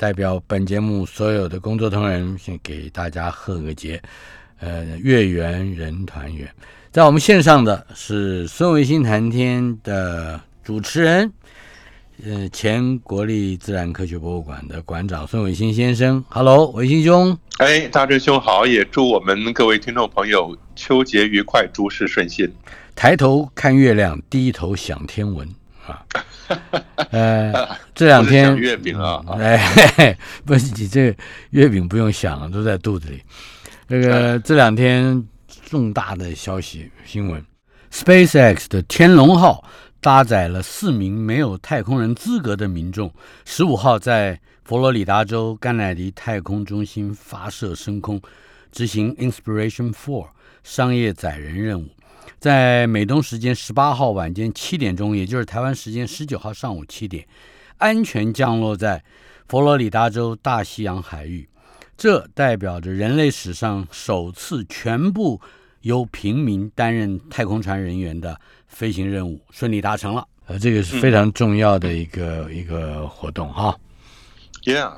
代表本节目所有的工作同仁，先给大家贺个节，呃，月圆人团圆。在我们线上的是孙维新谈天的主持人，呃，前国立自然科学博物馆的馆长孙维新先生。Hello，维新兄。哎，大志兄好，也祝我们各位听众朋友秋节愉快，诸事顺心。抬头看月亮，低头想天文。啊，呃，这两天月饼啊，哎，不是你这月饼不用想了，都在肚子里。这个这两天重大的消息新闻，SpaceX 的天龙号搭载了四名没有太空人资格的民众，十五号在佛罗里达州甘乃迪太空中心发射升空，执行 Inspiration Four 商业载人任务。在美东时间十八号晚间七点钟，也就是台湾时间十九号上午七点，安全降落在佛罗里达州大西洋海域。这代表着人类史上首次全部由平民担任太空船人员的飞行任务顺利达成了。呃，这个是非常重要的一个一个活动哈。Yeah，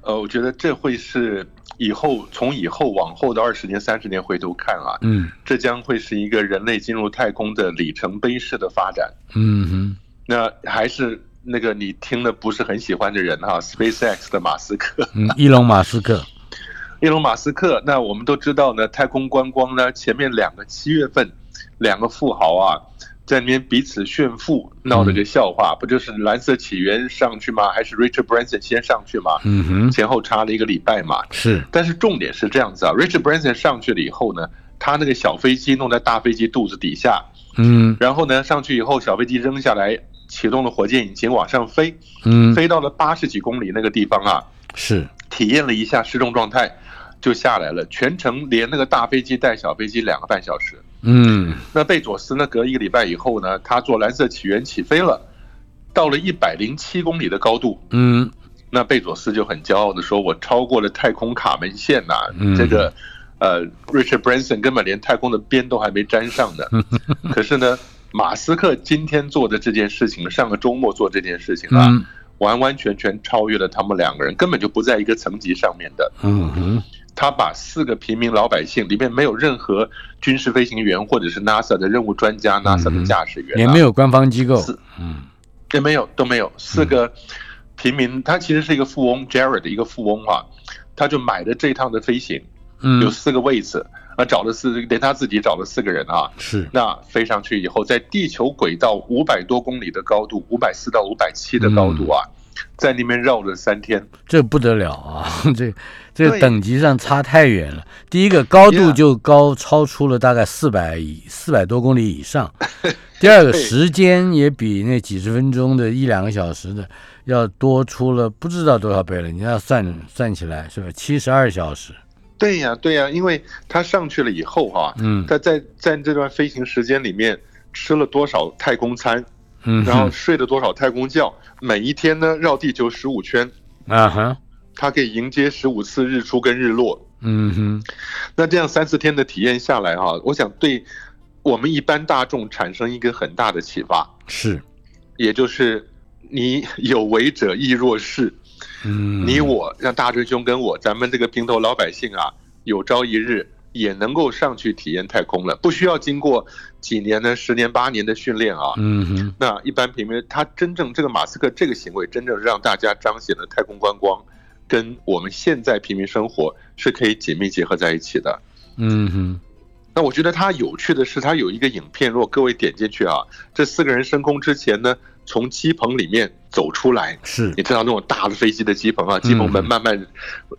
呃，我觉得这会是。以后从以后往后的二十年、三十年回头看啊，嗯，这将会是一个人类进入太空的里程碑式的发展。嗯哼，那还是那个你听的不是很喜欢的人哈，SpaceX 的马斯克，嗯，伊隆马斯克，伊隆马斯克。那我们都知道呢，太空观光呢，前面两个七月份，两个富豪啊。在那边彼此炫富，闹了个笑话，不就是蓝色起源上去吗？还是 Richard Branson 先上去吗？嗯哼，前后差了一个礼拜嘛。是，但是重点是这样子啊，Richard Branson 上去了以后呢，他那个小飞机弄在大飞机肚子底下，嗯，然后呢上去以后，小飞机扔下来，启动了火箭引擎往上飞，嗯，飞到了八十几公里那个地方啊，是，体验了一下失重状态，就下来了，全程连那个大飞机带小飞机两个半小时。嗯，那贝佐斯呢？隔一个礼拜以后呢，他坐蓝色起源起飞了，到了一百零七公里的高度。嗯，那贝佐斯就很骄傲的说：“我超过了太空卡门线呐！”这个，呃，Richard Branson 根本连太空的边都还没沾上呢。可是呢，马斯克今天做的这件事情，上个周末做这件事情啊，完完全全超越了他们两个人，根本就不在一个层级上面的。嗯哼。他把四个平民老百姓里面没有任何军事飞行员或者是 NASA 的任务专家，NASA 的驾驶员也没有官方机构，嗯，也没有都没有四个平民，他其实是一个富翁，Jared 的一个富翁啊，他就买的这一趟的飞行，嗯，有四个位置，啊，找了四连他自己找了四个人啊，是，那飞上去以后，在地球轨道五百多公里的高度，五百四到五百七的高度啊。在那边绕了三天，这不得了啊！这这等级上差太远了。第一个高度就高超出了大概四百以四百多公里以上。第二个时间也比那几十分钟的一两个小时的要多出了不知道多少倍了。你要算算起来是吧？七十二小时。对呀，对呀，因为他上去了以后哈，嗯，他在在这段飞行时间里面吃了多少太空餐？然后睡了多少太空觉？每一天呢绕地球十五圈，啊哈，它可以迎接十五次日出跟日落。嗯哼，那这样三四天的体验下来哈，我想对我们一般大众产生一个很大的启发，是，也就是你有为者亦若是，嗯，你我让大师兄跟我，咱们这个平头老百姓啊，有朝一日。也能够上去体验太空了，不需要经过几年的十年八年的训练啊。嗯哼，那一般平民他真正这个马斯克这个行为，真正让大家彰显了太空观光跟我们现在平民生活是可以紧密结合在一起的。嗯哼，那我觉得他有趣的是，他有一个影片，如果各位点进去啊，这四个人升空之前呢。从机棚里面走出来，是。你知道那种大的飞机的机棚啊，机棚门慢慢，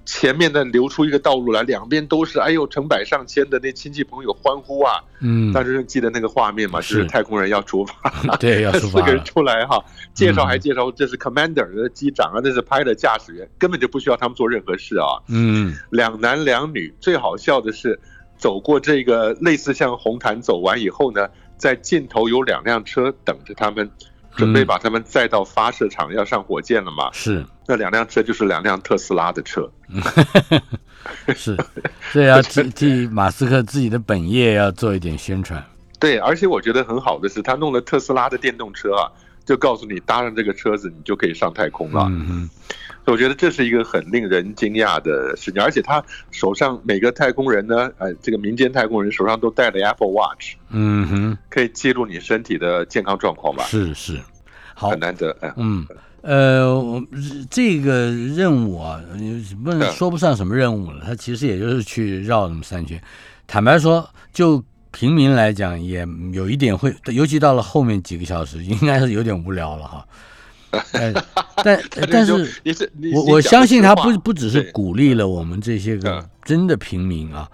前面呢留出一个道路来，两边都是，哎呦，成百上千的那亲戚朋友欢呼啊，嗯，当时记得那个画面嘛，就是太空人要出发，对，要出发，四个人出来哈，介绍还介绍这是 commander 的机长啊，那是拍的驾驶员，根本就不需要他们做任何事啊，嗯，两男两女，最好笑的是。走过这个类似像红毯走完以后呢，在尽头有两辆车等着他们，准备把他们载到发射场要上火箭了嘛？是，那两辆车就是两辆特斯拉的车。是，这要 替替马斯克自己的本业要做一点宣传。对，而且我觉得很好的是，他弄了特斯拉的电动车啊，就告诉你搭上这个车子，你就可以上太空了。嗯嗯。我觉得这是一个很令人惊讶的事情，而且他手上每个太空人呢，呃，这个民间太空人手上都带了 Apple Watch，嗯哼，可以记录你身体的健康状况吧？是是，好，很难得，嗯，呃，这个任务啊，不能说不上什么任务了，他其实也就是去绕那么三圈。坦白说，就平民来讲，也有一点会，尤其到了后面几个小时，应该是有点无聊了哈。但但是，我我相信他不不只是鼓励了我们这些个真的平民啊，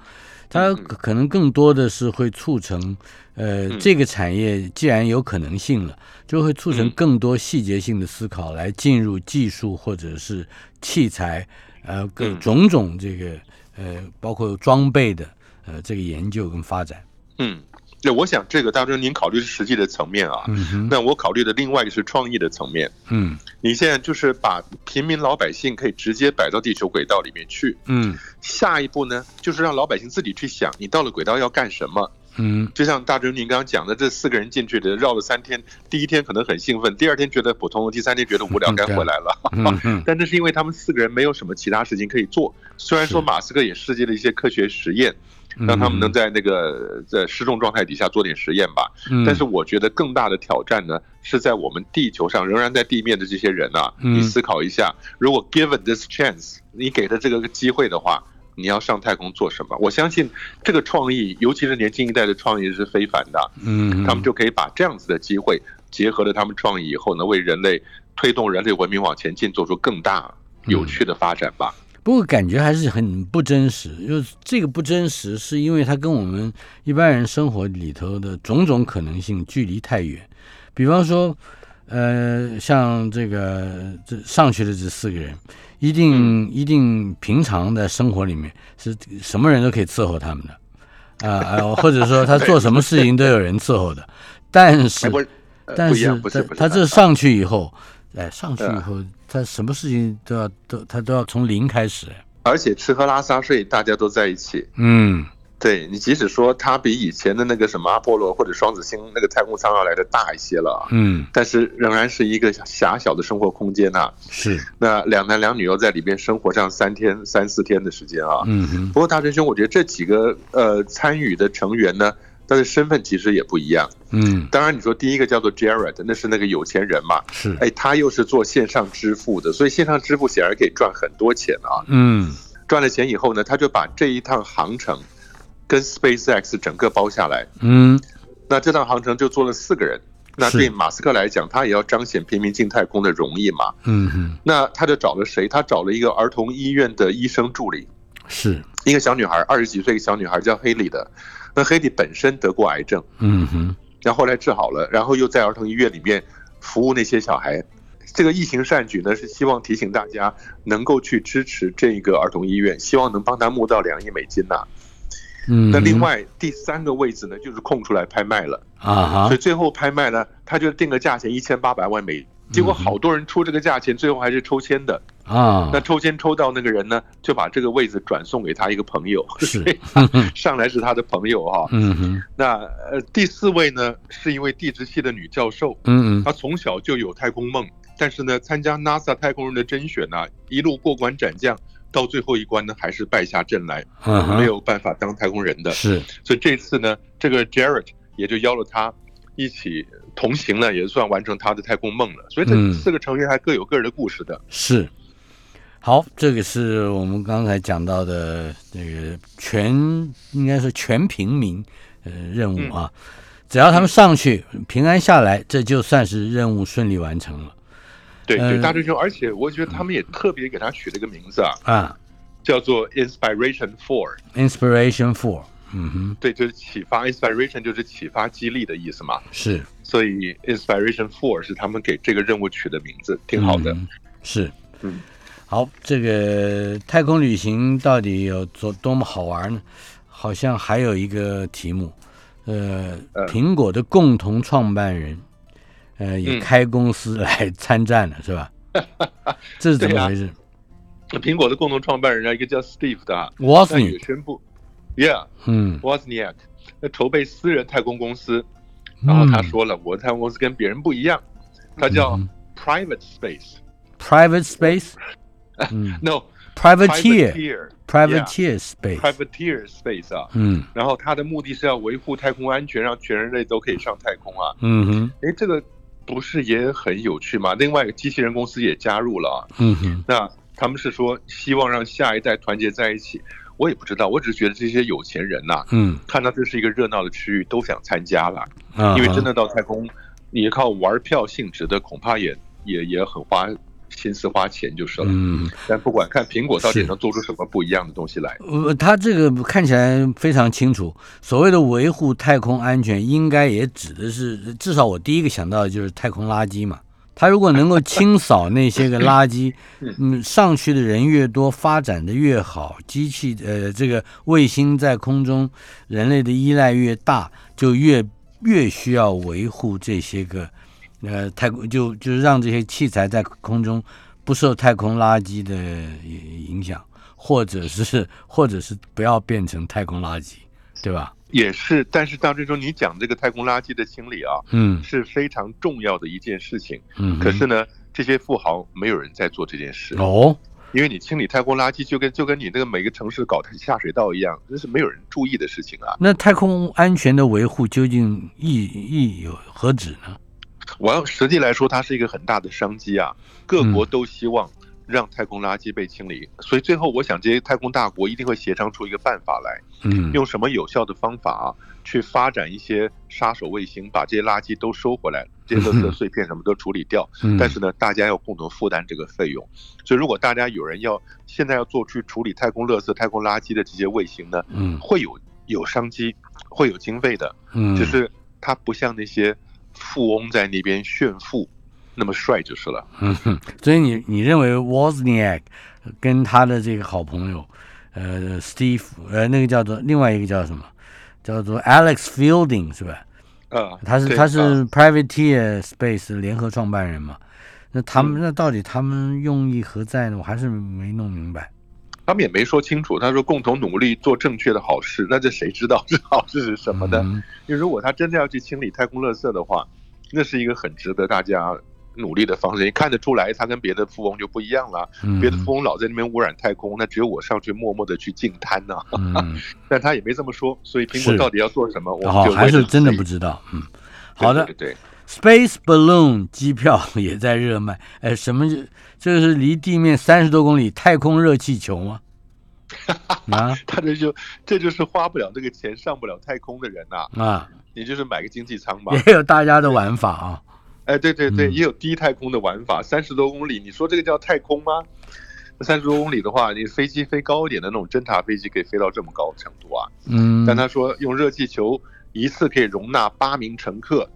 他可能更多的是会促成，呃，这个产业既然有可能性了，就会促成更多细节性的思考，来进入技术或者是器材，呃，各种种这个呃，包括装备的呃这个研究跟发展，嗯。那我想，这个大叔您考虑是实际的层面啊，嗯那我考虑的另外一个是创意的层面。嗯，你现在就是把平民老百姓可以直接摆到地球轨道里面去。嗯，下一步呢，就是让老百姓自己去想，你到了轨道要干什么。嗯，就像大军您刚刚讲的，这四个人进去的绕了三天，第一天可能很兴奋，第二天觉得普通，第三天觉得无聊，该回来了。但这是因为他们四个人没有什么其他事情可以做。虽然说马斯克也设计了一些科学实验。让他们能在那个在失重状态底下做点实验吧。但是我觉得更大的挑战呢，是在我们地球上仍然在地面的这些人啊。你思考一下，如果 given this chance，你给的这个机会的话，你要上太空做什么？我相信这个创意，尤其是年轻一代的创意是非凡的。嗯，他们就可以把这样子的机会结合了他们创意以后呢，为人类推动人类文明往前进，做出更大有趣的发展吧。不过感觉还是很不真实，就这个不真实，是因为它跟我们一般人生活里头的种种可能性距离太远。比方说，呃，像这个这上去的这四个人，一定一定平常的生活里面是什么人都可以伺候他们的，啊，或者说他做什么事情都有人伺候的。但是，但是他他这上去以后。哎，上去以后，他什么事情都要都他都要从零开始，而且吃喝拉撒睡大家都在一起。嗯，对你即使说他比以前的那个什么阿波罗或者双子星那个太空舱要来的大一些了，嗯，但是仍然是一个狭小的生活空间呐。是，那两男两女又在里边生活上三天三四天的时间啊。嗯，不过大真兄，我觉得这几个呃参与的成员呢。他的身份其实也不一样，嗯，当然你说第一个叫做 Jared，那是那个有钱人嘛，是，哎，他又是做线上支付的，所以线上支付显然可以赚很多钱啊，嗯，赚了钱以后呢，他就把这一趟航程跟 SpaceX 整个包下来，嗯，那这趟航程就坐了四个人，那对马斯克来讲，他也要彰显平民进太空的容易嘛，嗯哼，那他就找了谁？他找了一个儿童医院的医生助理，是一个小女孩，二十几岁一个小女孩叫黑里的。那黑莉本身得过癌症，嗯哼，然后后来治好了，然后又在儿童医院里面服务那些小孩。这个异行善举呢，是希望提醒大家能够去支持这个儿童医院，希望能帮他募到两亿美金呐。嗯，那另外第三个位置呢，就是空出来拍卖了啊，所以最后拍卖呢，他就定个价钱一千八百万美。结果好多人出这个价钱，最后还是抽签的啊。那抽签抽到那个人呢，就把这个位置转送给他一个朋友，是 上来是他的朋友哈。嗯哼。那呃第四位呢，是一位地质系的女教授。嗯嗯。她从小就有太空梦，但是呢，参加 NASA 太空人的甄选呢，一路过关斩将，到最后一关呢，还是败下阵来，没有办法当太空人的。是。所以这次呢，这个 Jared 也就邀了她。一起同行了，也算完成他的太空梦了。所以这四个成员还各有各人的故事的。是，好，这个是我们刚才讲到的那个全，应该是全平民呃任务啊。只要他们上去平安下来，这就算是任务顺利完成了。对对，大师兄，而且我觉得他们也特别给他取了个名字啊，啊，叫做 Inspiration Four。Inspiration Four。嗯哼，对，就是启发，inspiration 就是启发、激励的意思嘛。是，所以 inspiration four 是他们给这个任务取的名字，挺好的。是，嗯，好，这个太空旅行到底有多多么好玩呢？好像还有一个题目，呃，苹果的共同创办人，呃，也开公司来参战了，是吧？这是怎么回事？苹果的共同创办人啊，一个叫 Steve 的。I 也宣布，Yeah，嗯。W o z n i a k 那筹备私人太空公司，然后他说了，我的太空公司跟别人不一样，他叫 Private Space，Private Space，No，Privateer，Privateer Space，Privateer Space 啊，嗯，然后它的目的是要维护太空安全，让全人类都可以上太空啊，嗯哼，哎，这个不是也很有趣吗？另外一个机器人公司也加入了，嗯哼，那。他们是说希望让下一代团结在一起，我也不知道，我只是觉得这些有钱人呐，嗯，看到这是一个热闹的区域，都想参加了，因为真的到太空，你靠玩票性质的，恐怕也也也很花心思花钱就是了，嗯，但不管看苹果到底能做出什么不一样的东西来，呃，他这个看起来非常清楚，所谓的维护太空安全，应该也指的是，至少我第一个想到的就是太空垃圾嘛。它如果能够清扫那些个垃圾，嗯，上去的人越多，发展的越好，机器呃，这个卫星在空中，人类的依赖越大，就越越需要维护这些个，呃，太空就就是让这些器材在空中不受太空垃圾的影响，或者是或者是不要变成太空垃圾，对吧？也是，但是当这种你讲这个太空垃圾的清理啊，嗯，是非常重要的一件事情。嗯，可是呢，这些富豪没有人在做这件事哦，因为你清理太空垃圾就跟就跟你那个每个城市搞下水道一样，这是没有人注意的事情啊。那太空安全的维护究竟意意有何止呢？我要实际来说，它是一个很大的商机啊，各国都希望。让太空垃圾被清理，所以最后我想，这些太空大国一定会协商出一个办法来，嗯，用什么有效的方法去发展一些杀手卫星，把这些垃圾都收回来，这些垃圾碎片什么都处理掉。但是呢，大家要共同负担这个费用。所以，如果大家有人要现在要做去处理太空垃圾、太空垃圾的这些卫星呢，嗯，会有有商机，会有经费的，嗯，就是它不像那些富翁在那边炫富。那么帅就是了。嗯哼，所以你你认为 Wozniak 跟他的这个好朋友，呃，Steve，呃，那个叫做另外一个叫什么？叫做 Alex Fielding 是吧？啊，他是他是 Privateer Space 联合创办人嘛？那他们那到底他们用意何在呢？我还是没弄明白。他们也没说清楚。他说共同努力做正确的好事，那这谁知道这好事是什么呢？因为如果他真的要去清理太空垃圾的话，那是一个很值得大家。努力的方式，你看得出来，他跟别的富翁就不一样了。别的富翁老在那边污染太空，那只有我上去默默的去净滩呢。但他也没这么说，所以苹果到底要做什么，我们就还是真的不知道。嗯，好的，对，Space Balloon 机票 也在热卖。哎，什么？这是离地面三十多公里太空热气球吗？啊，他这就这就是花不了这个钱上不了太空的人呐。啊，你就是买个经济舱吧。也有大家的玩法啊。哎，对对对，也有低太空的玩法，三十多公里，你说这个叫太空吗？三十多公里的话，你飞机飞高一点的那种侦察飞机可以飞到这么高程度啊？嗯。但他说用热气球一次可以容纳八名乘客，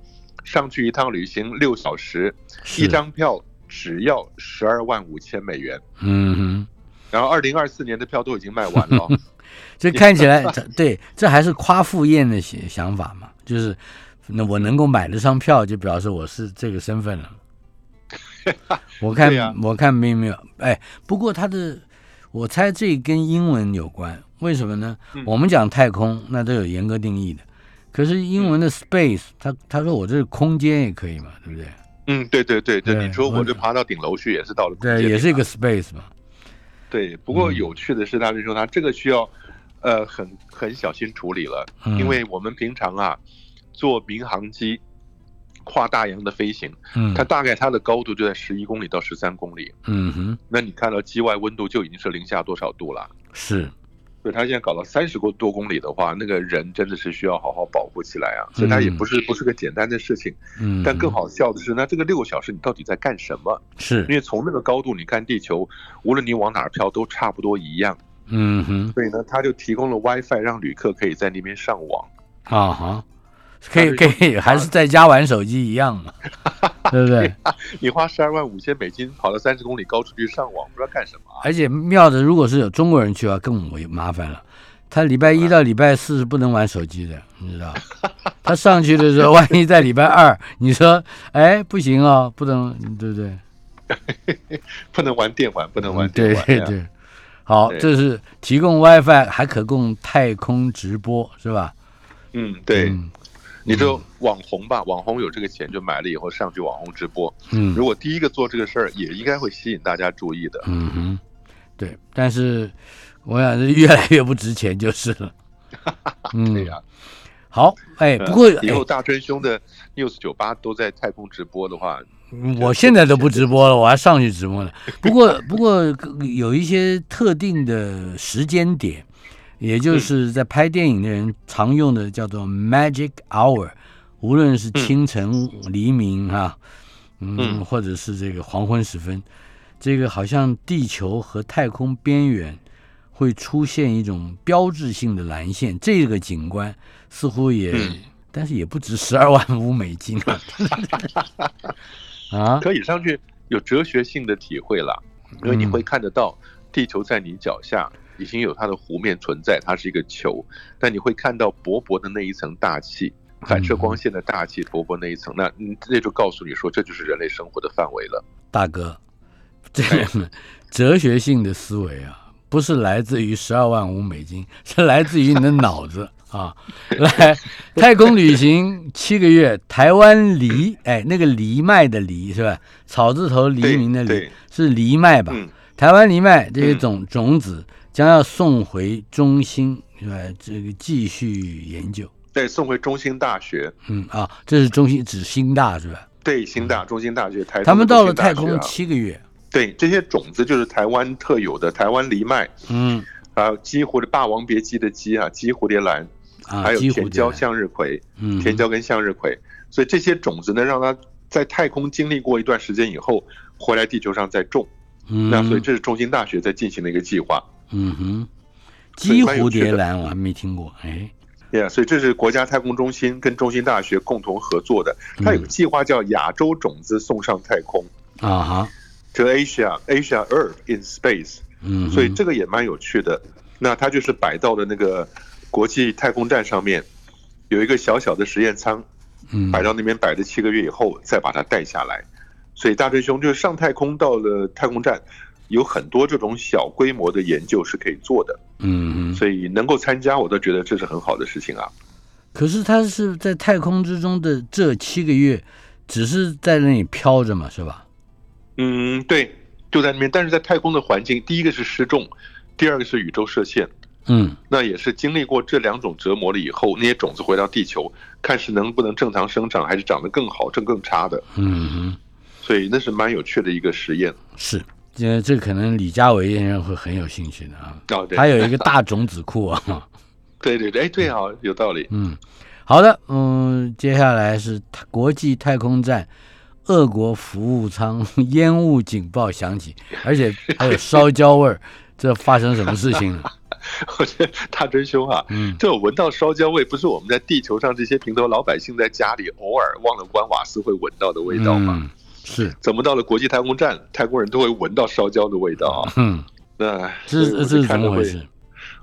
上去一趟旅行六小时，一张票只要十二万五千美元。嗯哼。然后二零二四年的票都已经卖完了。这看起来，对，这还是夸父宴的想想法嘛？就是。那我能够买得上票，就表示我是这个身份了。我看，我看没有没有。哎，不过他的，我猜这跟英文有关。为什么呢？我们讲太空，那都有严格定义的。可是英文的 space，他他说我这是空间也可以嘛，对不对？嗯，对对对对。你说我这爬到顶楼去，也是到了空间。对，也是一个 space 嘛。对，不过有趣的是，他就说他这个需要呃很很小心处理了，因为我们平常啊。坐民航机跨大洋的飞行，嗯，它大概它的高度就在十一公里到十三公里，嗯哼，那你看到机外温度就已经是零下多少度了？是，所以它现在搞到三十多多公里的话，那个人真的是需要好好保护起来啊，所以它也不是不是个简单的事情，嗯，但更好笑的是，那这个六个小时你到底在干什么？是。因为从那个高度你看地球，无论你往哪儿飘都差不多一样，嗯哼，所以呢，他就提供了 WiFi 让旅客可以在那边上网，啊哈。可 以可以，还是在家玩手机一样嘛，对不对？你花十二万五千美金跑到三十公里高处去上网，不知道干什么。而且妙的，如果是有中国人去啊，更为麻烦了。他礼拜一到礼拜四是不能玩手机的，你知道？他上去的时候，万一在礼拜二，你说，哎，不行啊，不能，对不对？不能玩电玩，不能玩电玩。对对对，好，这是提供 WiFi，还可供太空直播，是吧？嗯，对。你就网红吧，网红有这个钱就买了以后上去网红直播。嗯，如果第一个做这个事儿，也应该会吸引大家注意的。嗯哼，对，但是我想是越来越不值钱就是了。对呀。好，哎，不过以后大春兄的 news 酒吧都在太空直播的话，我现在都不直播了，我还上去直播呢。不过，不过有一些特定的时间点。也就是在拍电影的人常用的叫做 magic hour，无论是清晨、黎明哈，嗯，或者是这个黄昏时分，这个好像地球和太空边缘会出现一种标志性的蓝线，这个景观似乎也，但是也不值十二万五美金啊，啊，可以上去有哲学性的体会了，因为你会看得到地球在你脚下。已经有它的湖面存在，它是一个球，但你会看到薄薄的那一层大气，反射光线的大气，薄薄那一层，那那就告诉你说，这就是人类生活的范围了。大哥，这个哲学性的思维啊，不是来自于十二万五美金，是来自于你的脑子 啊。来，太空旅行七个月，台湾梨，哎，那个藜麦的藜是吧？草字头黎明的黎是藜麦吧？台湾藜麦这些种种子。将要送回中心，是吧？这个继续研究。对，送回中心大学。嗯啊，这是中心指新大是吧？对，新大中心大学台。他们到了太空七个月。对，这些种子就是台湾特有的台湾藜麦。嗯。啊，鸡蝴蝶霸王别姬的鸡啊，鸡蝴蝶兰，还有甜椒向日葵。嗯。甜椒跟向日葵，所以这些种子呢，让它在太空经历过一段时间以后，回来地球上再种。嗯。那所以这是中心大学在进行的一个计划。嗯哼，鸡蝴蝶兰我还没听过，哎，对呀，所以这是国家太空中心跟中心大学共同合作的，它有个计划叫亚洲种子送上太空。啊哈，这 Asia Asia Earth in Space，嗯，所以这个也蛮有趣的。那它就是摆到的那个国际太空站上面，有一个小小的实验舱，嗯，摆到那边摆了七个月以后，再把它带下来。所以大锤兄就是上太空到了太空站。有很多这种小规模的研究是可以做的，嗯，所以能够参加，我都觉得这是很好的事情啊。可是他是在太空之中的这七个月，只是在那里飘着嘛，是吧？嗯，对，就在那边。但是在太空的环境，第一个是失重，第二个是宇宙射线，嗯，那也是经历过这两种折磨了以后，那些种子回到地球，看是能不能正常生长，还是长得更好，正更差的。嗯哼，所以那是蛮有趣的一个实验。是。这这可能李佳伟先生会很有兴趣的啊，他有一个大种子库啊。对对对，哎对啊，有道理。嗯，好的，嗯，接下来是国际太空站，俄国服务舱 烟雾警报响起，而且还有烧焦味儿，这发生什么事情了？我觉得大真凶啊，嗯，这闻到烧焦味，不是我们在地球上这些平头老百姓在家里偶尔忘了关瓦斯会闻到的味道吗？是，怎么到了国际太空站，太空人都会闻到烧焦的味道啊？嗯，那这这是怎么回事？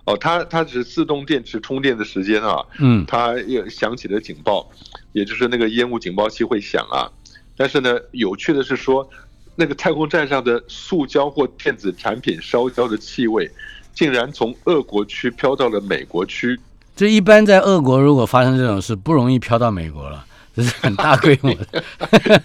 哦，它它只是自动电池充电的时间啊，嗯，它也响起了警报，也就是那个烟雾警报器会响啊。但是呢，有趣的是说，那个太空站上的塑胶或电子产品烧焦的气味，竟然从俄国区飘到了美国区。这一般在俄国如果发生这种事，不容易飘到美国了，这是很大规模的。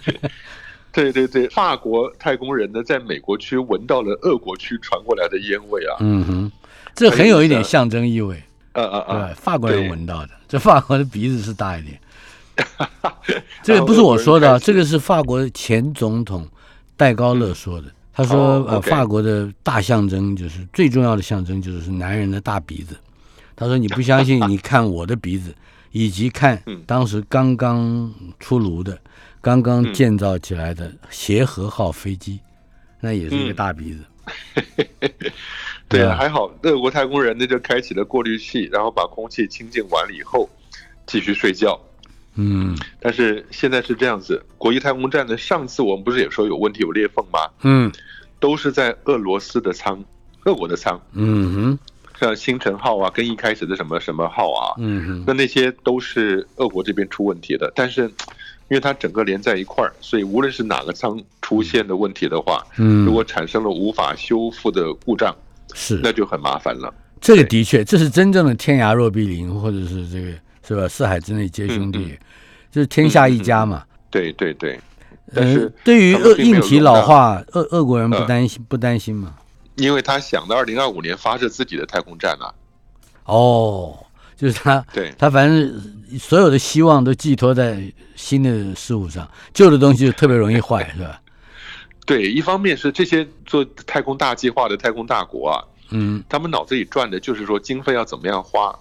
对对对，法国太空人呢，在美国区闻到了俄国区传过来的烟味啊。嗯哼，这很有一点象征意味。呃呃呃，法国人闻到的，这法国的鼻子是大一点。这个不是我说的，这个是法国前总统戴高乐说的。他说，呃，法国的大象征就是最重要的象征就是男人的大鼻子。他说，你不相信，你看我的鼻子，以及看当时刚刚出炉的。刚刚建造起来的协和号飞机，那也是一个大鼻子。对啊，还好，俄国太空人那就开启了过滤器，然后把空气清净完了以后，继续睡觉。嗯，但是现在是这样子，国际太空站的上次我们不是也说有问题有裂缝吗？嗯，都是在俄罗斯的舱，俄国的舱。嗯哼，像星辰号啊，跟一开始的什么什么号啊，嗯，那那些都是俄国这边出问题的。但是，因为它整个连在一块儿，所以无论是哪个舱出现的问题的话，嗯，如果产生了无法修复的故障，是那就很麻烦了。这个的确，这是真正的天涯若比邻，或者是这个是吧？四海之内皆兄弟，就是天下一家嘛。对对对。但是对于俄硬体老化，俄俄国人不担心不担心吗？因为他想到二零二五年发射自己的太空站啊。哦，就是他，对他反正所有的希望都寄托在新的事物上，旧的东西就特别容易坏，是吧？对，一方面是这些做太空大计划的太空大国啊，嗯，他们脑子里转的就是说经费要怎么样花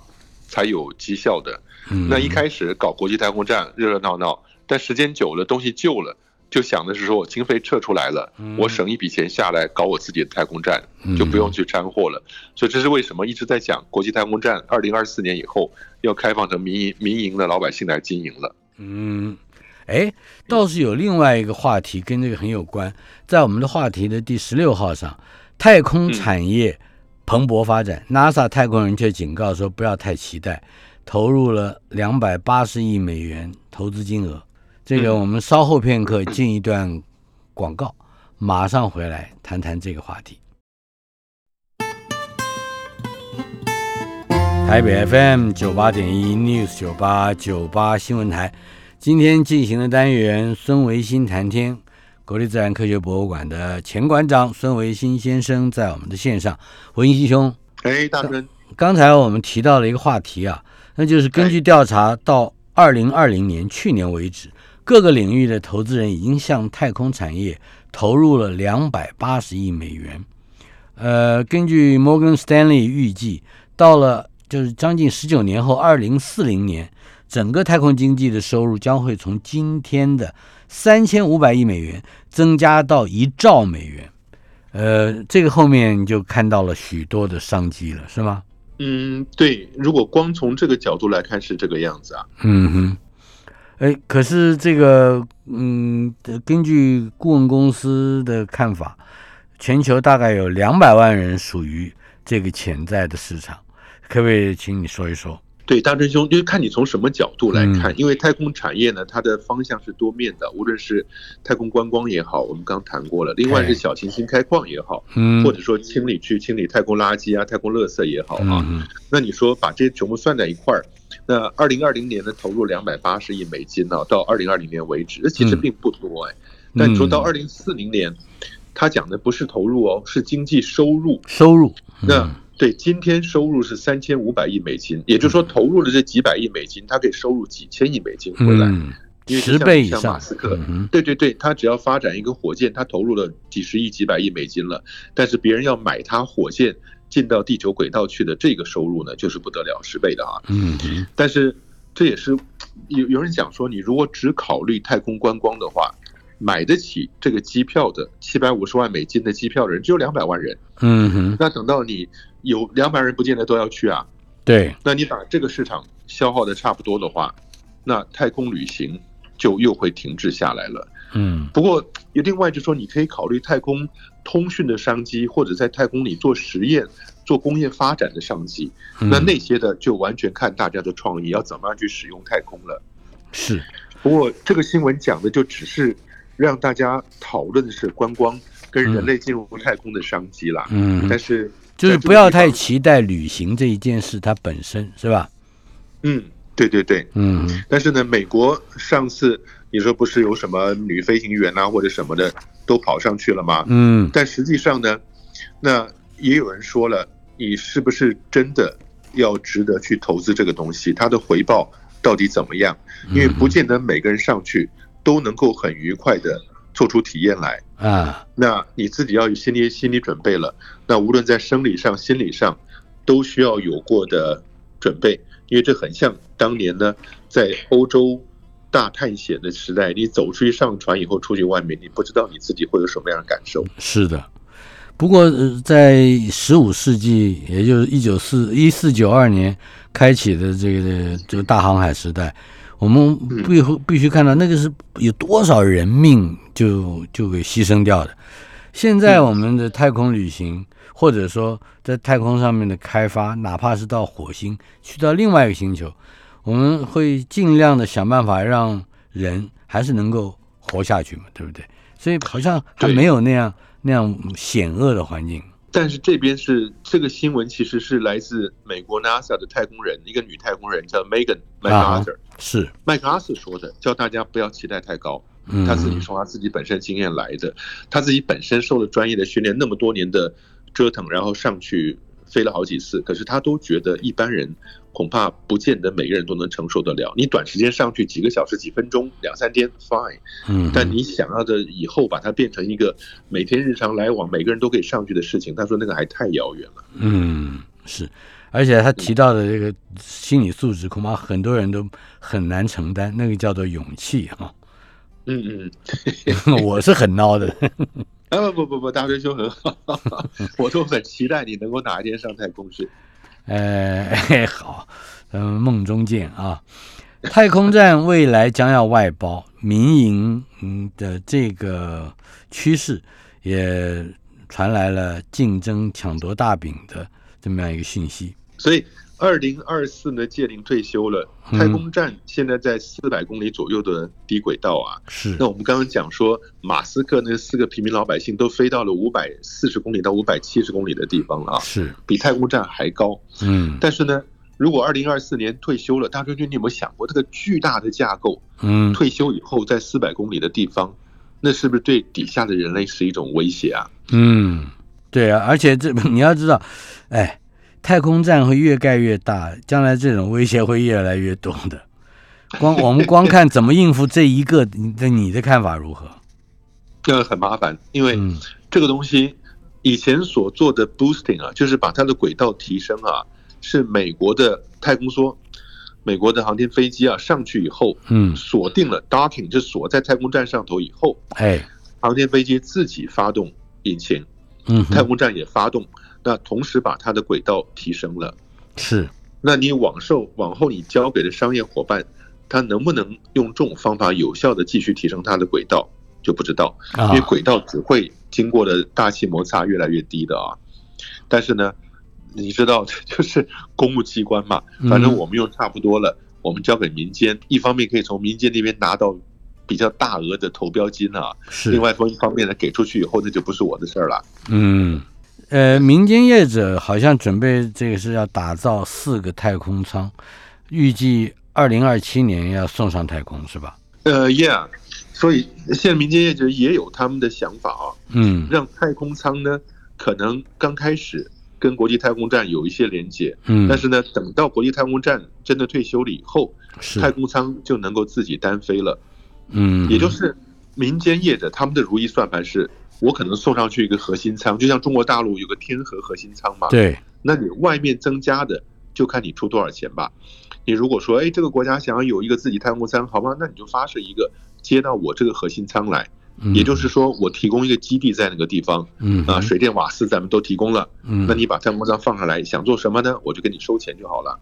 才有绩效的。那一开始搞国际太空站热热闹闹，但时间久了东西旧了。就想的是说，我经费撤出来了，我省一笔钱下来搞我自己的太空站，就不用去掺和了。所以这是为什么一直在讲国际太空站，二零二四年以后要开放成民营民营的老百姓来经营了。嗯，哎，倒是有另外一个话题跟这个很有关，在我们的话题的第十六号上，太空产业蓬勃发展，NASA 太空人却警告说不要太期待，投入了两百八十亿美元投资金额。这个我们稍后片刻进一段广告，马上回来谈谈这个话题。台北 FM 九八点一 News 九八九八新闻台，今天进行的单元孙维新谈天，国立自然科学博物馆的前馆长孙维新先生在我们的线上，文新兄，哎，大哥，刚才我们提到了一个话题啊，那就是根据调查，到二零二零年去年为止。各个领域的投资人已经向太空产业投入了两百八十亿美元。呃，根据摩根斯丹利预计，到了就是将近十九年后，二零四零年，整个太空经济的收入将会从今天的三千五百亿美元增加到一兆美元。呃，这个后面就看到了许多的商机了，是吗？嗯，对。如果光从这个角度来看，是这个样子啊。嗯哼。哎，可是这个，嗯，根据顾问公司的看法，全球大概有两百万人属于这个潜在的市场，可不可以请你说一说？对，大真兄，就是看你从什么角度来看，因为太空产业呢，它的方向是多面的，无论是太空观光也好，我们刚谈过了；，另外是小行星开矿也好，嗯，或者说清理去清理太空垃圾啊、太空垃圾也好啊，那你说把这些全部算在一块儿？那二零二零年呢投入两百八十亿美金呢？到二零二零年为止，这其实并不多哎。但你说到二零四零年，他讲的不是投入哦，是经济收入。收入。那对，今天收入是三千五百亿美金，也就是说投入了这几百亿美金，他可以收入几千亿美金回来。因为十倍以上。马斯克，对对对，他只要发展一个火箭，他投入了几十亿、几百亿美金了，但是别人要买他火箭。进到地球轨道去的这个收入呢，就是不得了，十倍的啊。嗯，但是这也是有有人讲说，你如果只考虑太空观光的话，买得起这个机票的七百五十万美金的机票的人只有两百万人。嗯哼，那等到你有两百人，不见得都要去啊。对，那你把这个市场消耗的差不多的话，那太空旅行就又会停滞下来了。嗯，不过有另外就说，你可以考虑太空通讯的商机，或者在太空里做实验、做工业发展的商机。那那些的就完全看大家的创意，要怎么样去使用太空了。是，不过这个新闻讲的就只是让大家讨论的是观光跟人类进入太空的商机啦。嗯，但是就是不要太期待旅行这一件事它本身是吧？嗯，对对对，嗯。但是呢，美国上次。你说不是有什么女飞行员啊或者什么的都跑上去了吗？嗯，但实际上呢，那也有人说了，你是不是真的要值得去投资这个东西？它的回报到底怎么样？因为不见得每个人上去都能够很愉快的做出体验来啊。那你自己要有心理心理准备了。那无论在生理上、心理上，都需要有过的准备，因为这很像当年呢，在欧洲。大探险的时代，你走出去上船以后，出去外面，你不知道你自己会有什么样的感受。是的，不过在十五世纪，也就是一九四一四九二年开启的这个这个大航海时代，我们必必须看到那个是有多少人命就就给牺牲掉的。现在我们的太空旅行，或者说在太空上面的开发，哪怕是到火星，去到另外一个星球，我们会尽量的想办法让人还是能够活下去嘛，对不对？所以好像还没有那样那样险恶的环境。但是这边是这个新闻，其实是来自美国 NASA 的太空人，一个女太空人叫 Megan McArthur，是麦克阿瑟说的，叫大家不要期待太高。他自己从他自己本身经验来的，他自己本身受了专业的训练，那么多年的折腾，然后上去飞了好几次，可是他都觉得一般人恐怕不见得每个人都能承受得了。你短时间上去几个小时、几分钟、两三天，fine，嗯，但你想要的以后把它变成一个每天日常来往、每个人都可以上去的事情，他说那个还太遥远了。嗯，是，而且他提到的这个心理素质，恐怕很多人都很难承担，那个叫做勇气哈。嗯嗯，我是很孬的。啊不不不，大师兄很好，我都很期待你能够哪一天上太空去。哎，好，嗯，梦中见啊！太空站未来将要外包，民营嗯的这个趋势也传来了竞争抢夺大饼的这么样一个讯息，所以。二零二四呢，届龄退休了。太空站现在在四百公里左右的低轨道啊。是。那我们刚刚讲说，马斯克那四个平民老百姓都飞到了五百四十公里到五百七十公里的地方了啊。是。比太空站还高。嗯。但是呢，如果二零二四年退休了，大将军，你有没有想过这个巨大的架构？嗯。退休以后，在四百公里的地方，那是不是对底下的人类是一种威胁啊？嗯，对啊。而且这 你要知道，哎。太空站会越盖越大，将来这种威胁会越来越多的。光我们光看怎么应付这一个，你的你的看法如何？这个很麻烦，因为这个东西以前所做的 boosting 啊，就是把它的轨道提升啊，是美国的太空梭、美国的航天飞机啊上去以后，嗯，锁定了 docking 就锁在太空站上头以后，哎，航天飞机自己发动引擎，嗯，太空站也发动。那同时把它的轨道提升了，是。那你往售往后你交给的商业伙伴，他能不能用这种方法有效的继续提升它的轨道，就不知道，因为轨道只会经过的大气摩擦越来越低的啊。但是呢，你知道，就是公务机关嘛，反正我们用差不多了，我们交给民间，一方面可以从民间那边拿到比较大额的投标金啊，另外一方面呢，给出去以后那就不是我的事儿了，嗯。呃，民间业者好像准备这个是要打造四个太空舱，预计二零二七年要送上太空，是吧？呃，Yeah，所以现在民间业者也有他们的想法啊，嗯，让太空舱呢可能刚开始跟国际太空站有一些连接，嗯，但是呢，等到国际太空站真的退休了以后，太空舱就能够自己单飞了，嗯，也就是民间业者他们的如意算盘是。我可能送上去一个核心舱，就像中国大陆有个天河核心舱嘛。对，那你外面增加的就看你出多少钱吧。你如果说，哎，这个国家想要有一个自己太空舱，好吧，那你就发射一个接到我这个核心舱来，也就是说，我提供一个基地在那个地方，嗯啊，水电瓦斯咱们都提供了，嗯，那你把太空舱放下来，想做什么呢？我就给你收钱就好了。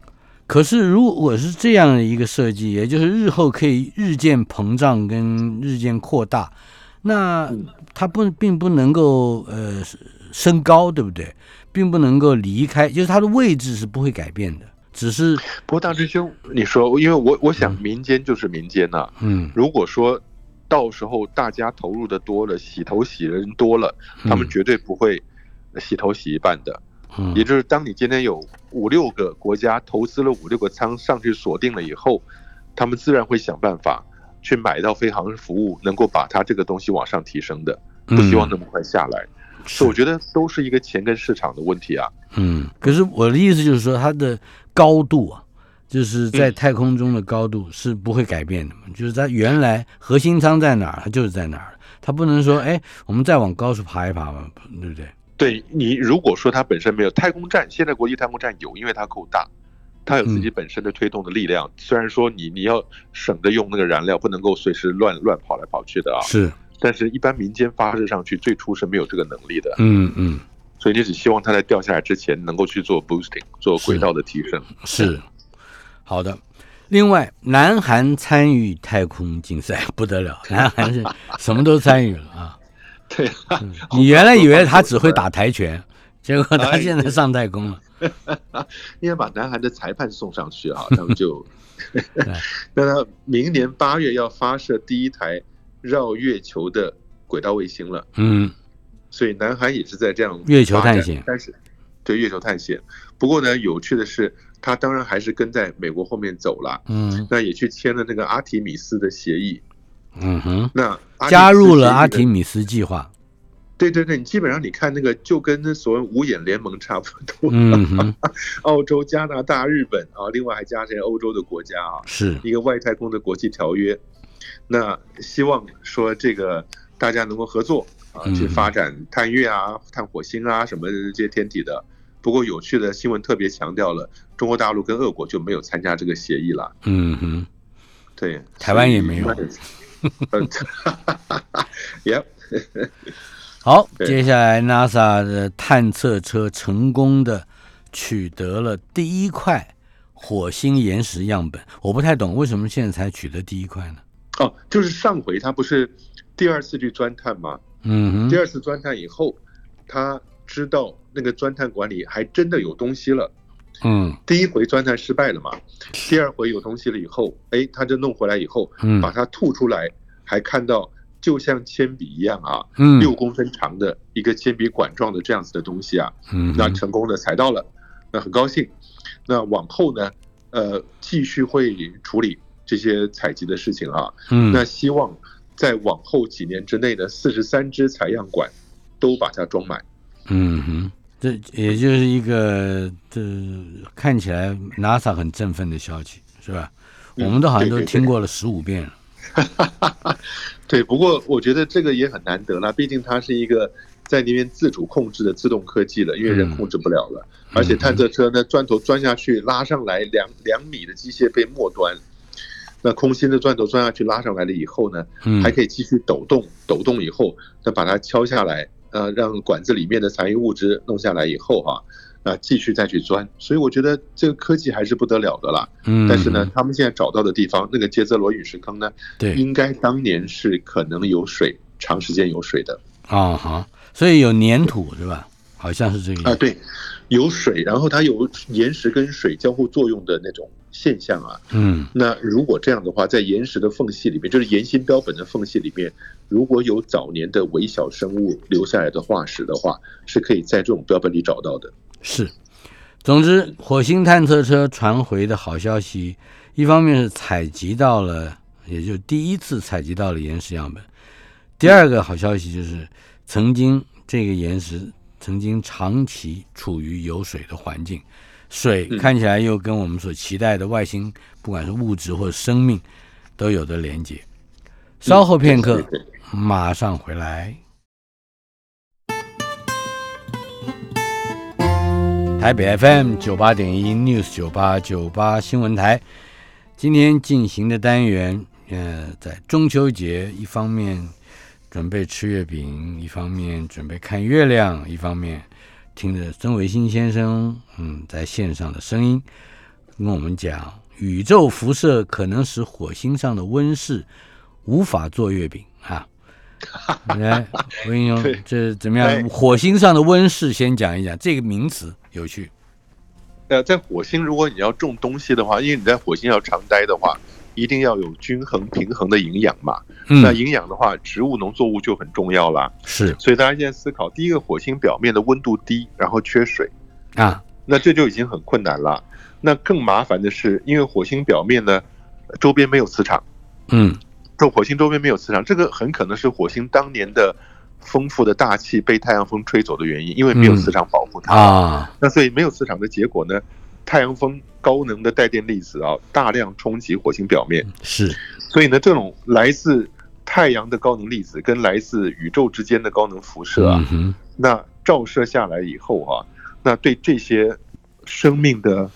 可是如果是这样的一个设计，也就是日后可以日渐膨胀跟日渐扩大。那它不并不能够呃升高，对不对？并不能够离开，就是它的位置是不会改变的，只是。不过大师兄，你说，因为我我想民间就是民间呐，嗯，如果说到时候大家投入的多了，洗头洗人多了，他们绝对不会洗头洗一半的，嗯，也就是当你今天有五六个国家投资了五六个仓上去锁定了以后，他们自然会想办法。去买到飞航服务，能够把它这个东西往上提升的，不希望那么快下来。所以我觉得都是一个钱跟市场的问题啊。嗯，可是我的意思就是说，它的高度啊，就是在太空中的高度是不会改变的嘛。就是它原来核心舱在哪儿，它就是在哪儿。它不能说，哎，我们再往高处爬一爬嘛，对不对？对你如果说它本身没有太空站，现在国际太空站有，因为它够大。它有自己本身的推动的力量，虽然说你你要省着用那个燃料，不能够随时乱乱跑来跑去的啊。是，但是一般民间发射上去，最初是没有这个能力的。嗯嗯。所以你只希望它在掉下来之前，能够去做 boosting，做轨道的提升。是。好的。另外，南韩参与太空竞赛不得了，南韩是什么都参与了啊。对，你原来以为他只会打跆拳，结果他现在上太空了。应该把南韩的裁判送上去啊，他们就。那他明年八月要发射第一台绕月球的轨道卫星了。嗯，所以南韩也是在这样月球探险，但是对月球探险。不过呢，有趣的是，他当然还是跟在美国后面走了。嗯，那也去签了那个阿提米斯的协议。嗯哼，那加入了阿提米斯计划。对对对，你基本上你看那个就跟那所谓五眼联盟差不多。嗯澳洲、加拿大、日本啊，另外还加些欧洲的国家啊，是一个外太空的国际条约。那希望说这个大家能够合作啊，去发展探月啊、探火星啊什么这些天体的。不过有趣的新闻特别强调了，中国大陆跟俄国就没有参加这个协议了。嗯哼，对，台湾也没有。Yep。好，接下来 NASA 的探测车成功的取得了第一块火星岩石样本。我不太懂为什么现在才取得第一块呢？哦，就是上回他不是第二次去钻探吗？嗯，第二次钻探以后，他知道那个钻探管里还真的有东西了。嗯，第一回钻探失败了嘛，第二回有东西了以后，哎，他就弄回来以后，嗯，把它吐出来，还看到。就像铅笔一样啊，六公分长的一个铅笔管状的这样子的东西啊，嗯那成功的采到了，那很高兴。那往后呢，呃，继续会处理这些采集的事情啊。嗯那希望在往后几年之内呢四十三只采样管都把它装满。嗯哼，这也就是一个这看起来 NASA 很振奋的消息，是吧？我们都好像都听过了十五遍了。对，不过我觉得这个也很难得了，毕竟它是一个在那边自主控制的自动科技了，因为人控制不了了。而且探测车呢，钻头钻下去拉上来两两米的机械被末端，那空心的钻头钻下去拉上来了以后呢，还可以继续抖动，抖动以后再把它敲下来，呃，让管子里面的残余物质弄下来以后哈。啊，继续再去钻，所以我觉得这个科技还是不得了的啦。嗯，但是呢，他们现在找到的地方，那个杰泽罗陨石坑呢，对，应该当年是可能有水，长时间有水的。啊哈，所以有粘土是吧？好像是这个啊，对，有水，然后它有岩石跟水交互作用的那种现象啊。嗯，那如果这样的话，在岩石的缝隙里面，就是岩心标本的缝隙里面，如果有早年的微小生物留下来的化石的话，是可以在这种标本里找到的。是，总之，火星探测车传回的好消息，一方面是采集到了，也就第一次采集到了岩石样本；第二个好消息就是，曾经这个岩石曾经长期处于有水的环境，水看起来又跟我们所期待的外星，不管是物质或者生命，都有的连接。稍后片刻，马上回来。台北 FM 九八点一 News 九八九八新闻台，今天进行的单元，呃，在中秋节，一方面准备吃月饼，一方面准备看月亮，一方面听着曾维新先生嗯在线上的声音，跟我们讲宇宙辐射可能使火星上的温室无法做月饼啊。来，我跟你说，这怎么样？火星上的温室，先讲一讲这个名词，有趣。呃，在火星，如果你要种东西的话，因为你在火星要常待的话，一定要有均衡平衡的营养嘛。那营养的话，植物农作物就很重要啦。是，所以大家现在思考，第一个，火星表面的温度低，然后缺水啊，那这就已经很困难了。那更麻烦的是，因为火星表面呢，周边没有磁场。嗯。这火星周边没有磁场，这个很可能是火星当年的丰富的大气被太阳风吹走的原因，因为没有磁场保护它啊。那所以没有磁场的结果呢？太阳风高能的带电粒子啊，大量冲击火星表面。是，所以呢，这种来自太阳的高能粒子跟来自宇宙之间的高能辐射啊，那照射下来以后啊，那对这些生命的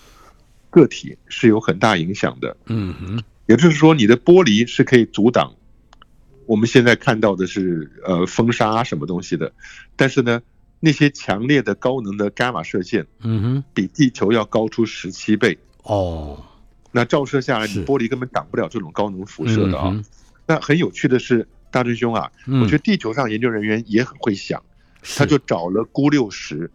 个体是有很大影响的。嗯哼。也就是说，你的玻璃是可以阻挡我们现在看到的是呃风沙什么东西的，但是呢，那些强烈的高能的伽马射线，嗯哼，比地球要高出十七倍哦。那照射下来，你玻璃根本挡不了这种高能辐射的啊。那很有趣的是，大真兄啊，我觉得地球上研究人员也很会想，他就找了钴六十，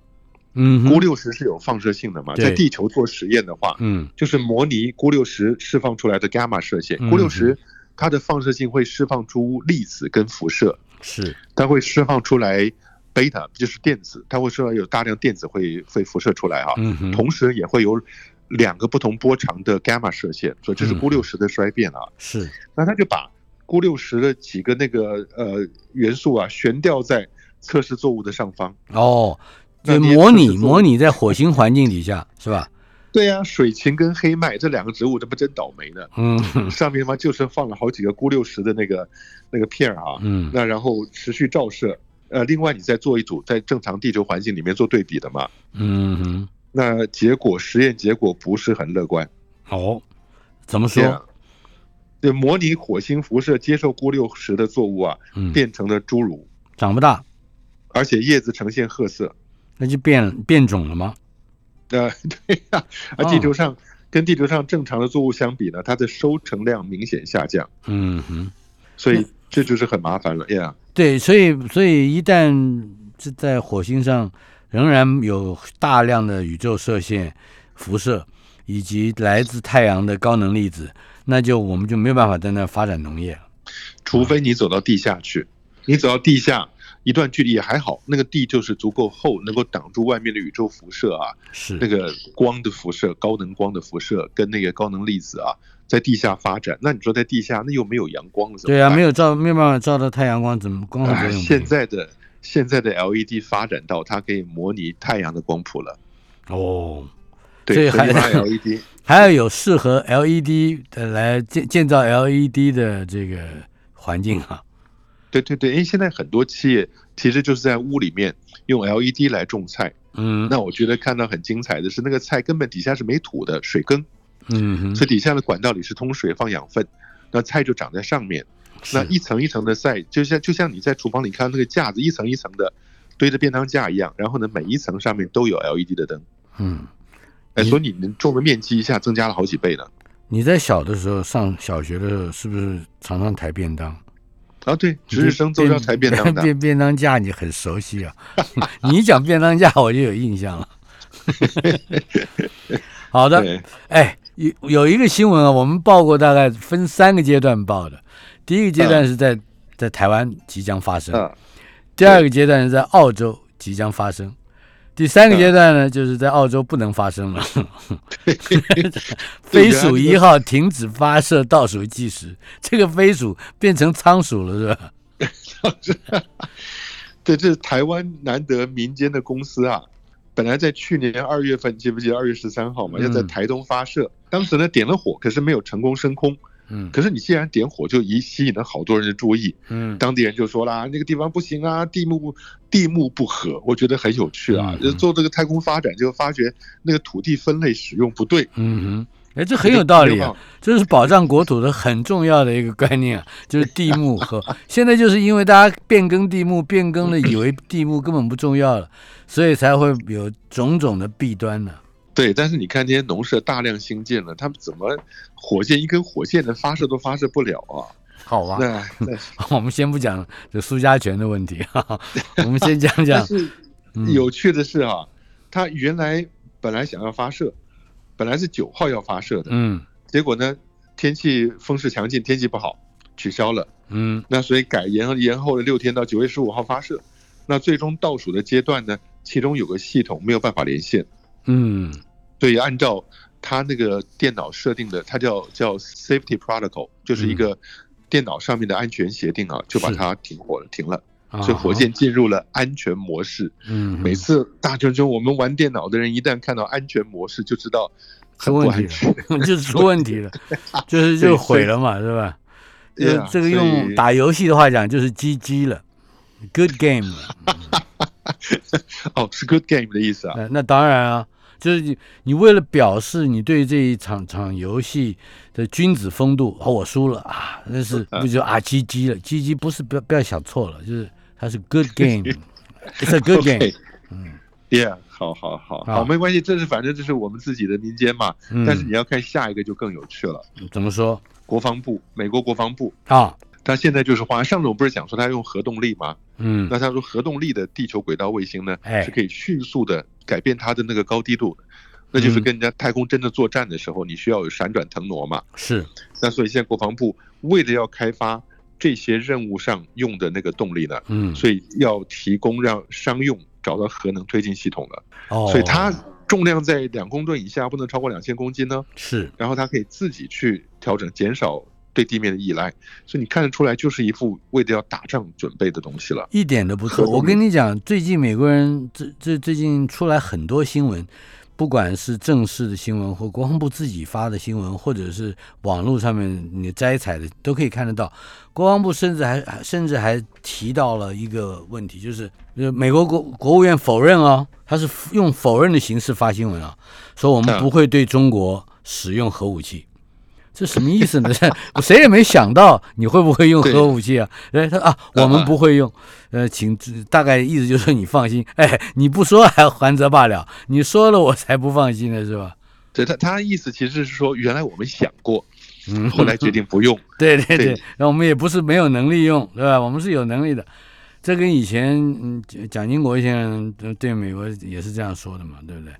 嗯，钴六十是有放射性的嘛，在地球做实验的话，嗯，就是模拟钴六十释放出来的伽马射线，钴六十它的放射性会释放出粒子跟辐射，是，它会释放出来贝塔，就是电子，它会说有大量电子会会辐射出来哈，嗯同时也会有两个不同波长的伽马射线，所以这是钴六十的衰变啊，是，那他就把。钴六十的几个那个呃元素啊，悬吊在测试作物的上方。哦，就模拟模拟在火星环境底下是吧？对呀，水芹跟黑麦这两个植物，这不真倒霉呢？嗯，上面嘛就是放了好几个钴六十的那个那个片儿啊，嗯，那然后持续照射，呃，另外你再做一组在正常地球环境里面做对比的嘛，嗯哼，那结果实验结果不是很乐观。哦，怎么说？对模拟火星辐射接受钴六十的作物啊，变成了侏儒，长不大，而且叶子呈现褐色，那就变变种了吗？呃，对呀，而地球上跟地球上正常的作物相比呢，它的收成量明显下降。嗯哼，所以这就是很麻烦了呀。对，所以所以一旦是在火星上仍然有大量的宇宙射线辐射，以及来自太阳的高能粒子。那就我们就没有办法在那发展农业了，除非你走到地下去。你走到地下一段距离也还好，那个地就是足够厚，能够挡住外面的宇宙辐射啊，是那个光的辐射、高能光的辐射跟那个高能粒子啊，在地下发展。那你说在地下那又没有阳光了，对啊，没有照，没有办法照到太阳光，怎么光合作用？现在的现在的 LED 发展到它可以模拟太阳的光谱了。哦。对，还 LED，还要有适合 LED 的来建建造 LED 的这个环境啊。对对对，因为现在很多企业其实就是在屋里面用 LED 来种菜。嗯，那我觉得看到很精彩的是，那个菜根本底下是没土的水耕，嗯，所以底下的管道里是通水放养分，那菜就长在上面。那一层一层的晒，就像就像你在厨房里看那个架子一层一层的堆着便当架一样，然后呢，每一层上面都有 LED 的灯。嗯。哎，所以你们种的面积一下增加了好几倍呢。你在小的时候上小学的时候，是不是常常抬便当？啊，对，值日生都要抬便当的。便便当架你很熟悉啊，你讲便当架我就有印象了。好的，哎，有有一个新闻啊，我们报过，大概分三个阶段报的。第一个阶段是在在台湾即将发生，第二个阶段是在澳洲即将发生。第三个阶段呢，就是在澳洲不能发生了，飞鼠一号停止发射倒数计时，这个飞鼠变成仓鼠了，是吧？对，这是台湾难得民间的公司啊，本来在去年二月份，记不记得二月十三号嘛，要在台东发射，当时呢点了火，可是没有成功升空。嗯，可是你既然点火，就已吸引了好多人的注意。嗯，当地人就说啦，那个地方不行啊，地目地目不合。我觉得很有趣啊，就做这个太空发展，就发觉那个土地分类使用不对。嗯哼，哎，这很有道理啊，这是保障国土的很重要的一个观念啊，就是 地目和现在就是因为大家变更地目，变更了以为地目根本不重要了，所以才会有种种的弊端呢。对，但是你看这些农舍大量兴建了，他们怎么火箭一根火箭的发射都发射不了啊？好吧，那我们先不讲这苏家权的问题哈，我们先讲讲。是有趣的是啊，他原来本来想要发射，本来是九号要发射的，嗯，结果呢天气风势强劲，天气不好，取消了，嗯，那所以改延延后了六天到九月十五号发射，那最终倒数的阶段呢，其中有个系统没有办法连线。嗯，对，按照他那个电脑设定的，它叫叫 safety protocol，就是一个电脑上面的安全协定啊，就把它停火了，停了，所以火箭进入了安全模式。嗯，每次大舅舅，我们玩电脑的人一旦看到安全模式，就知道出问题了，就是出问题了，就是就毁了嘛，是吧？这这个用打游戏的话讲，就是 GG 了，Good game。哦，是 Good game 的意思啊？那当然啊。就是你，你为了表示你对这一场场游戏的君子风度，哦，我输了啊，那是 不就啊，G G 了，G G 不是不要不要想错了，就是它是 good game，it's a good game，嗯，Yeah，好好好好，没关系，这是反正这是我们自己的民间嘛，但是你要看下一个就更有趣了，怎么说？国防部，美国国防部。啊，他现在就是花上次我不是讲说他用核动力吗？嗯，那他说核动力的地球轨道卫星呢，哎。是可以迅速的改变它的那个高低度的，那就是跟人家太空真的作战的时候，你需要有闪转腾挪嘛。是，那所以现在国防部为了要开发这些任务上用的那个动力呢，嗯，所以要提供让商用找到核能推进系统了。哦，所以它重量在两公吨以下，不能超过两千公斤呢。是然后它可以自己去调整，减少对地面的依赖。所以你看得出来，就是一副为了要打仗准备的东西了。一点都不错。我跟你讲，最近美国人这这最近出来很多新闻，不管是正式的新闻或国防部自己发的新闻，或者是网络上面你摘采的，都可以看得到。国防部甚至还还甚至还提到了一个问题，就是呃美国国国务院否认哦，他是用否认的形式发新闻啊，说我们嗯不会对中国使用核武器。这什么意思呢？这谁也没想到你会不会用核武器啊？哎，他啊，我们不会用。呃，请大概意思就是说你放心，哎，你不说还还则罢了，你说了我才不放心呢，是吧？对他，他意思其实是说，原来我们想过，嗯，后来决定不用。对对对对，那我们也不是没有能力用，对吧？我们是有能力的。这跟以前嗯蒋经国先生对美国也是这样说的嘛，对不对？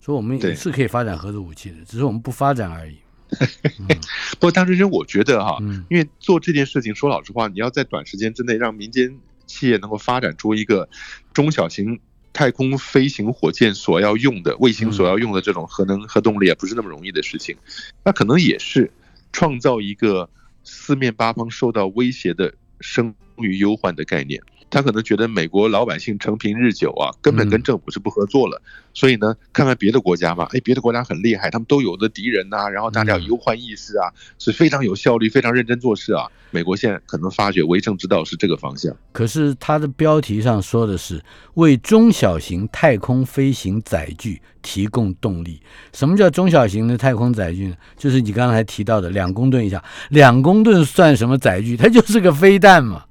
说我们对是可以发展核子武器的，只是我们不发展而已。不过，当时我觉得哈、嗯因为做这件事情，说老实话，你要在短时间之内让民间企业能够发展出一个中小型太空飞行火箭所要用的卫星所要用的这种核能核动力，也不是那么容易的事情。那可能也是创造一个四面八方受到威胁的生于忧患的概念。他可能觉得美国老百姓承平日久啊，根本跟政府是不合作了，所以呢，看看别的国家嘛，哎，别的国家很厉害，他们都有的敌人呐、然后大家有忧患意识啊，是非常有效率、非常认真做事啊。美国现在可能发觉为政之道是这个方向。可是它的标题上说的是为中小型太空飞行载具提供动力。什么叫中小型的太空载具呢？就是你刚才提到的两公吨以下，两公吨算什么载具？它就是个飞弹嘛，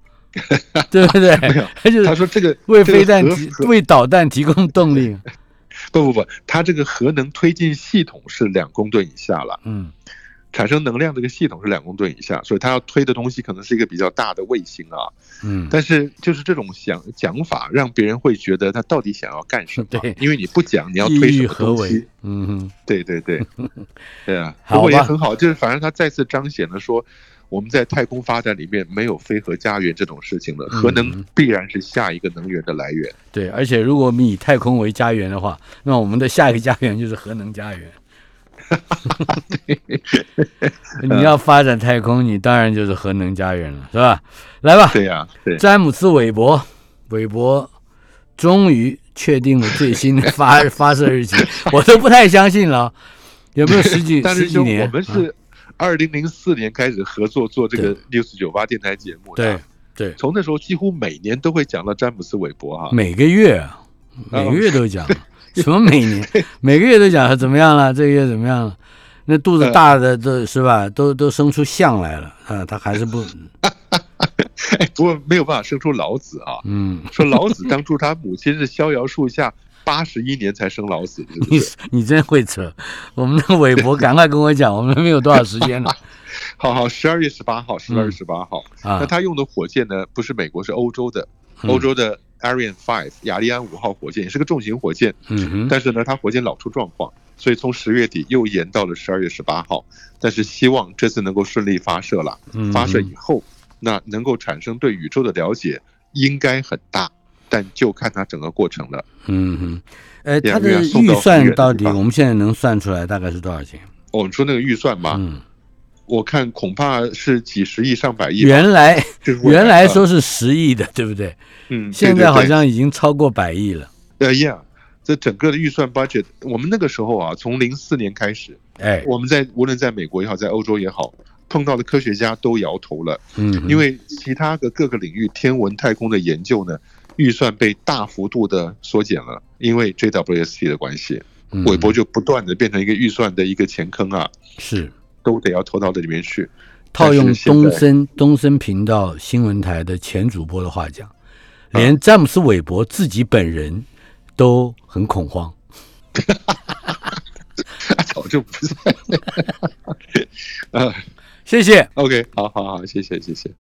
对不对没有？他就是他说这个为飞弹提为导弹提供动力。不 不不，它这个核能推进系统是两公吨以下了，嗯产生能量这个系统是两公吨以下，所以它要推的东西可能是一个比较大的卫星啊。嗯，但是就是这种想讲法，让别人会觉得他到底想要干什么？对因为你不讲你要推什么东西，？嗯，对对对，对 啊，不过也很好，就是反正他再次彰显了说。我们在太空发展里面没有非核家园这种事情了，核嗯能必然是下一个能源的来源。对，而且如果我们以太空为家园的话，那我们的下一个家园就是核能家园。你要发展太空，你当然就是核能家园了，是吧？来吧，对呀、对，詹姆斯·韦伯，韦伯终于确定了最新的发 发射日期，我都不太相信了，有没有十几十几年？我们是二零零四年开始合作做这个六四九八电台节目的，对对，从那时候几乎每年都会讲到詹姆斯·韦伯哈。每个月啊，哦每个月都讲，什么每年，每个月都讲他怎么样了，这个月怎么样了？那肚子大的都是吧，都都生出象来了。啊，他还是不，哎，不过没有办法生出老子啊。嗯，说老子当初他母亲是逍遥树下八十一年才生老死，是不你是？你真会扯，我们的韦伯赶快跟我讲，我们没有多少时间了 好好，十二月十八号，十二月嗯十八号。啊那，他用的火箭呢，不是美国，是欧洲的，嗯欧洲的 Ariane Five 雅利安五号火箭也是个重型火箭，嗯哼，但是呢，它火箭老出状况，所以从十月底又延到了十二月十八号。但是希望这次能够顺利发射了。嗯发射以后，那能够产生对宇宙的了解应该很大，但就看它整个过程了。嗯哼，呃，两他的预算到底我们现在能算出来大概是多少钱？我们说那个预算嘛，嗯，我看恐怕是几十亿、上百亿。原来原来啊说是十亿的，对不对？嗯，现在好对对对像已经超过百亿了。呃，Yeah，这整个的预算 budget，我们那个时候啊，从零四年开始，哎，我们在无论在美国也好，在欧洲也好，碰到的科学家都摇头了，嗯，因为其他的各个领域天文太空的研究呢，预算被大幅度的缩减了，因为 JWST 的关系，嗯韦伯就不断的变成一个预算的一个钱坑啊，是都得要投到这里面去。套用东森东森频道新闻台的前主播的话讲，连詹姆斯·韦伯自己本人都很恐慌。早就不在。啊 谢谢。，OK，好好好，谢谢谢谢。